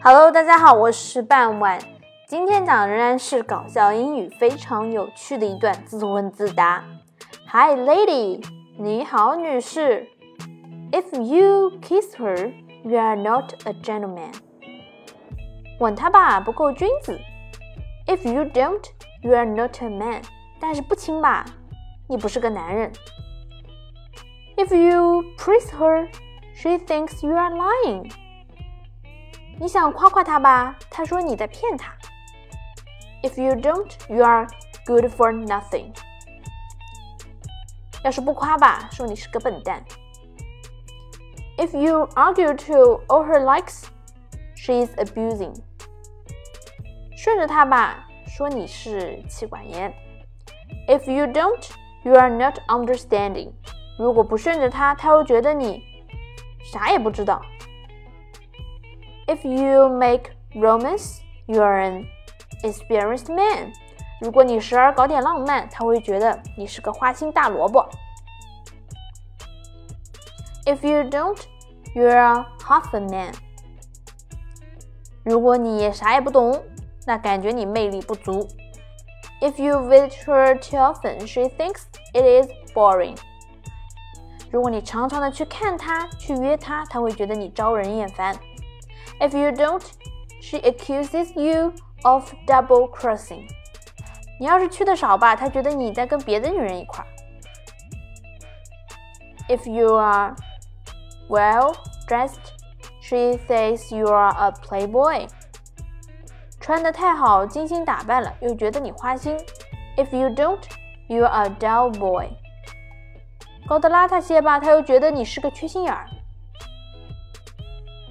Hello，大家好，我是半晚。今天讲仍然是搞笑英语，非常有趣的一段自问自答。Hi, lady，你好，女士。If you kiss her, you are not a gentleman。吻她吧，不够君子。If you don't, you are not a man。但是不亲吧，你不是个男人。If you praise her, she thinks you are lying。你想夸夸她吧，她说你在骗她。If you don't, you are good for nothing。要是不夸吧，说你是个笨蛋。If you argue to all her likes, she is abusing。顺着她吧，说你是妻管严。If you don't, you are not understanding。如果不顺着她，她会觉得你啥也不知道。 If you make romance, you are an experienced man. 如果你时而搞点浪漫，他会觉得你是个花心大萝卜。If you don't, you are half a man. 如果你啥也不懂，那感觉你魅力不足。If you visit her too often, she thinks it is boring. 如果你常常的去看她，去约她，她会觉得你招人厌烦。 If you don't, she accuses you of double crossing. 你要是去的少吧，她觉得你在跟别的女人一块儿。If you are well dressed, she says you are a playboy. 穿的太好，精心打扮了，又觉得你花心。If you don't, you are a dull boy. 搞得邋遢些吧，她又觉得你是个缺心眼儿。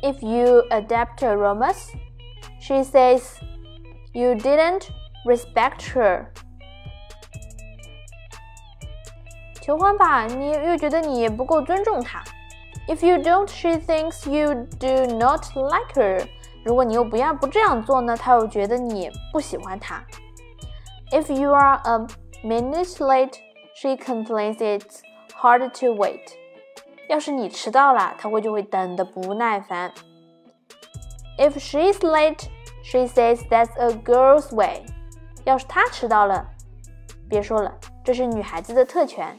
if you adapt a romance, she says you didn't respect her. 求欢吧，你又觉得你也不够尊重她。If you don't, she thinks you do not like her. 如果你又不要不这样做呢，她又觉得你不喜欢她。If you are a minute late, she complains it's hard to wait. 要是你迟到了，他会就会等的不耐烦。If she's late, she says that's a girl's way。要是她迟到了，别说了，这是女孩子的特权。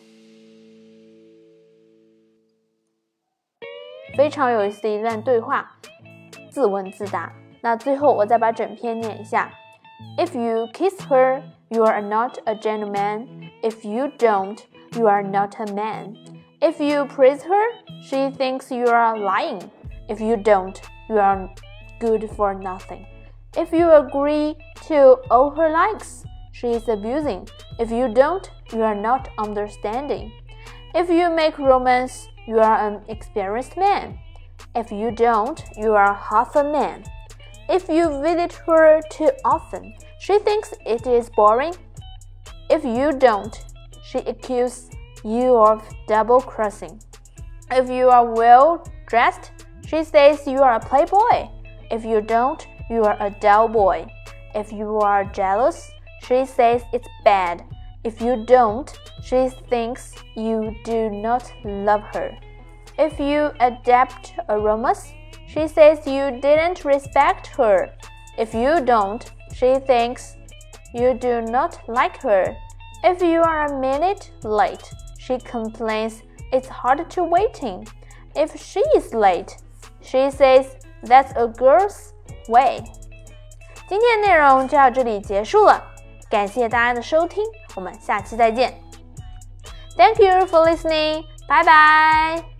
非常有意思的一段对话，自问自答。那最后我再把整篇念一下：If you kiss her, you are not a gentleman. If you don't, you are not a man. If you praise her, she thinks you are lying. If you don't, you are good for nothing. If you agree to all her likes, she is abusing. If you don't, you are not understanding. If you make romance, you are an experienced man. If you don't, you are half a man. If you visit her too often, she thinks it is boring. If you don't, she accuses you of double crossing. If you are well dressed, she says you are a playboy. If you don't, you are a dull boy. If you are jealous, she says it's bad. If you don't, she thinks you do not love her. If you adapt a romance, she says you didn't respect her. If you don't, she thinks you do not like her. If you are a minute late, she complains it's hard to waiting. If she is late, she says that's a girl's way. 今天的内容就到这里结束了，感谢大家的收听，我们下期再见。Thank you for listening. Bye bye.